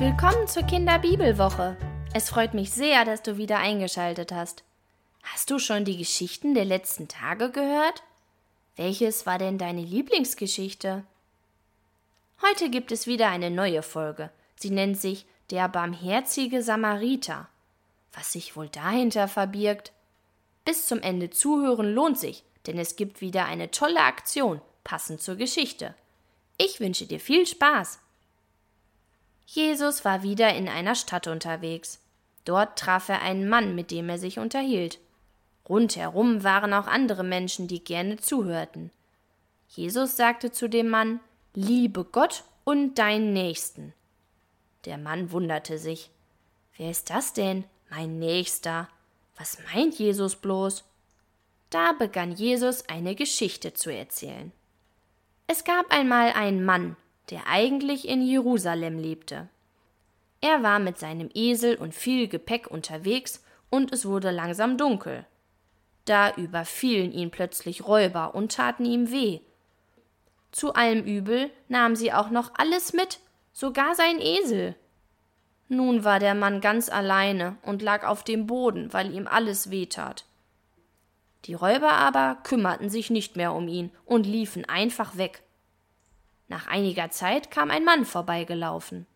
Willkommen zur Kinderbibelwoche. Es freut mich sehr, dass du wieder eingeschaltet hast. Hast du schon die Geschichten der letzten Tage gehört? Welches war denn deine Lieblingsgeschichte? Heute gibt es wieder eine neue Folge. Sie nennt sich Der barmherzige Samariter. Was sich wohl dahinter verbirgt? Bis zum Ende zuhören lohnt sich, denn es gibt wieder eine tolle Aktion, passend zur Geschichte. Ich wünsche dir viel Spaß. Jesus war wieder in einer Stadt unterwegs. Dort traf er einen Mann, mit dem er sich unterhielt. Rundherum waren auch andere Menschen, die gerne zuhörten. Jesus sagte zu dem Mann Liebe Gott und deinen Nächsten. Der Mann wunderte sich. Wer ist das denn, mein Nächster? Was meint Jesus bloß? Da begann Jesus eine Geschichte zu erzählen. Es gab einmal einen Mann, der eigentlich in Jerusalem lebte. Er war mit seinem Esel und viel Gepäck unterwegs, und es wurde langsam dunkel. Da überfielen ihn plötzlich Räuber und taten ihm weh. Zu allem Übel nahmen sie auch noch alles mit, sogar sein Esel. Nun war der Mann ganz alleine und lag auf dem Boden, weil ihm alles wehtat. Die Räuber aber kümmerten sich nicht mehr um ihn und liefen einfach weg. Nach einiger Zeit kam ein Mann vorbeigelaufen.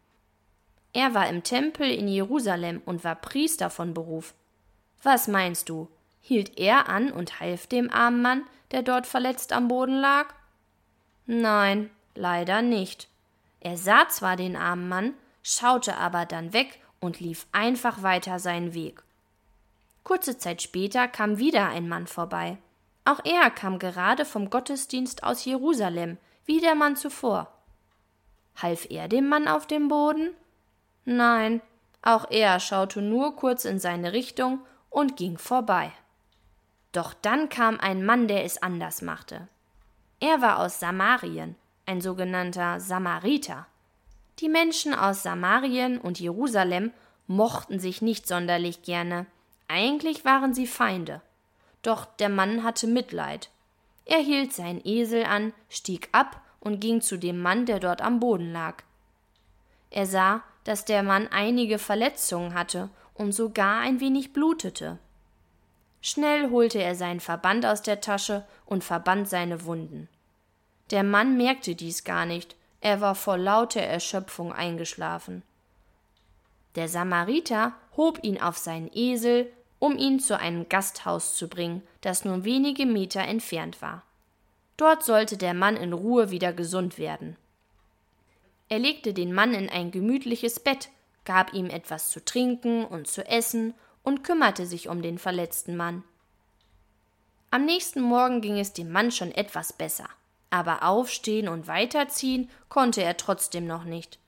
Er war im Tempel in Jerusalem und war Priester von Beruf. Was meinst du? Hielt er an und half dem armen Mann, der dort verletzt am Boden lag? Nein, leider nicht. Er sah zwar den armen Mann, schaute aber dann weg und lief einfach weiter seinen Weg. Kurze Zeit später kam wieder ein Mann vorbei. Auch er kam gerade vom Gottesdienst aus Jerusalem, wie der Mann zuvor. Half er dem Mann auf dem Boden? Nein, auch er schaute nur kurz in seine Richtung und ging vorbei. Doch dann kam ein Mann, der es anders machte. Er war aus Samarien, ein sogenannter Samariter. Die Menschen aus Samarien und Jerusalem mochten sich nicht sonderlich gerne. Eigentlich waren sie Feinde. Doch der Mann hatte Mitleid. Er hielt seinen Esel an, stieg ab und ging zu dem Mann, der dort am Boden lag. Er sah, dass der Mann einige Verletzungen hatte und sogar ein wenig blutete. Schnell holte er seinen Verband aus der Tasche und verband seine Wunden. Der Mann merkte dies gar nicht, er war vor lauter Erschöpfung eingeschlafen. Der Samariter hob ihn auf seinen Esel, um ihn zu einem Gasthaus zu bringen, das nur wenige Meter entfernt war. Dort sollte der Mann in Ruhe wieder gesund werden. Er legte den Mann in ein gemütliches Bett, gab ihm etwas zu trinken und zu essen und kümmerte sich um den verletzten Mann. Am nächsten Morgen ging es dem Mann schon etwas besser, aber aufstehen und weiterziehen konnte er trotzdem noch nicht.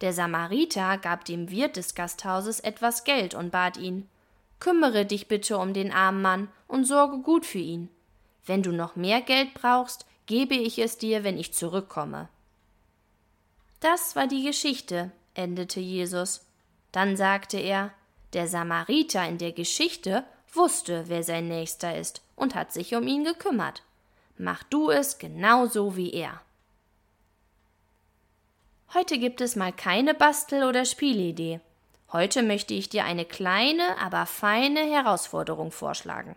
Der Samariter gab dem Wirt des Gasthauses etwas Geld und bat ihn Kümmere dich bitte um den armen Mann und sorge gut für ihn. Wenn du noch mehr Geld brauchst, gebe ich es dir, wenn ich zurückkomme. Das war die Geschichte, endete Jesus. Dann sagte er, der Samariter in der Geschichte wusste, wer sein Nächster ist und hat sich um ihn gekümmert. Mach du es genauso wie er. Heute gibt es mal keine Bastel- oder Spielidee. Heute möchte ich dir eine kleine, aber feine Herausforderung vorschlagen,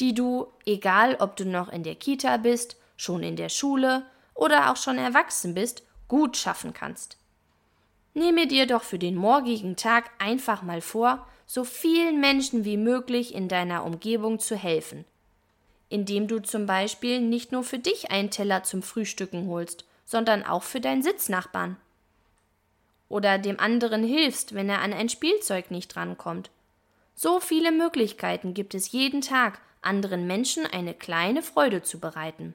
die du, egal ob du noch in der Kita bist, schon in der Schule oder auch schon erwachsen bist, gut schaffen kannst. Nehme dir doch für den morgigen Tag einfach mal vor, so vielen Menschen wie möglich in deiner Umgebung zu helfen, indem du zum Beispiel nicht nur für dich einen Teller zum Frühstücken holst, sondern auch für deinen Sitznachbarn. Oder dem anderen hilfst, wenn er an ein Spielzeug nicht rankommt. So viele Möglichkeiten gibt es jeden Tag, anderen Menschen eine kleine Freude zu bereiten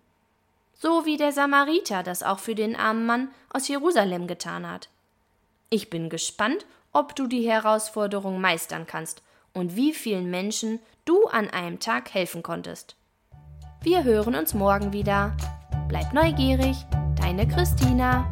so wie der Samariter das auch für den armen Mann aus Jerusalem getan hat. Ich bin gespannt, ob du die Herausforderung meistern kannst und wie vielen Menschen du an einem Tag helfen konntest. Wir hören uns morgen wieder. Bleib neugierig, deine Christina.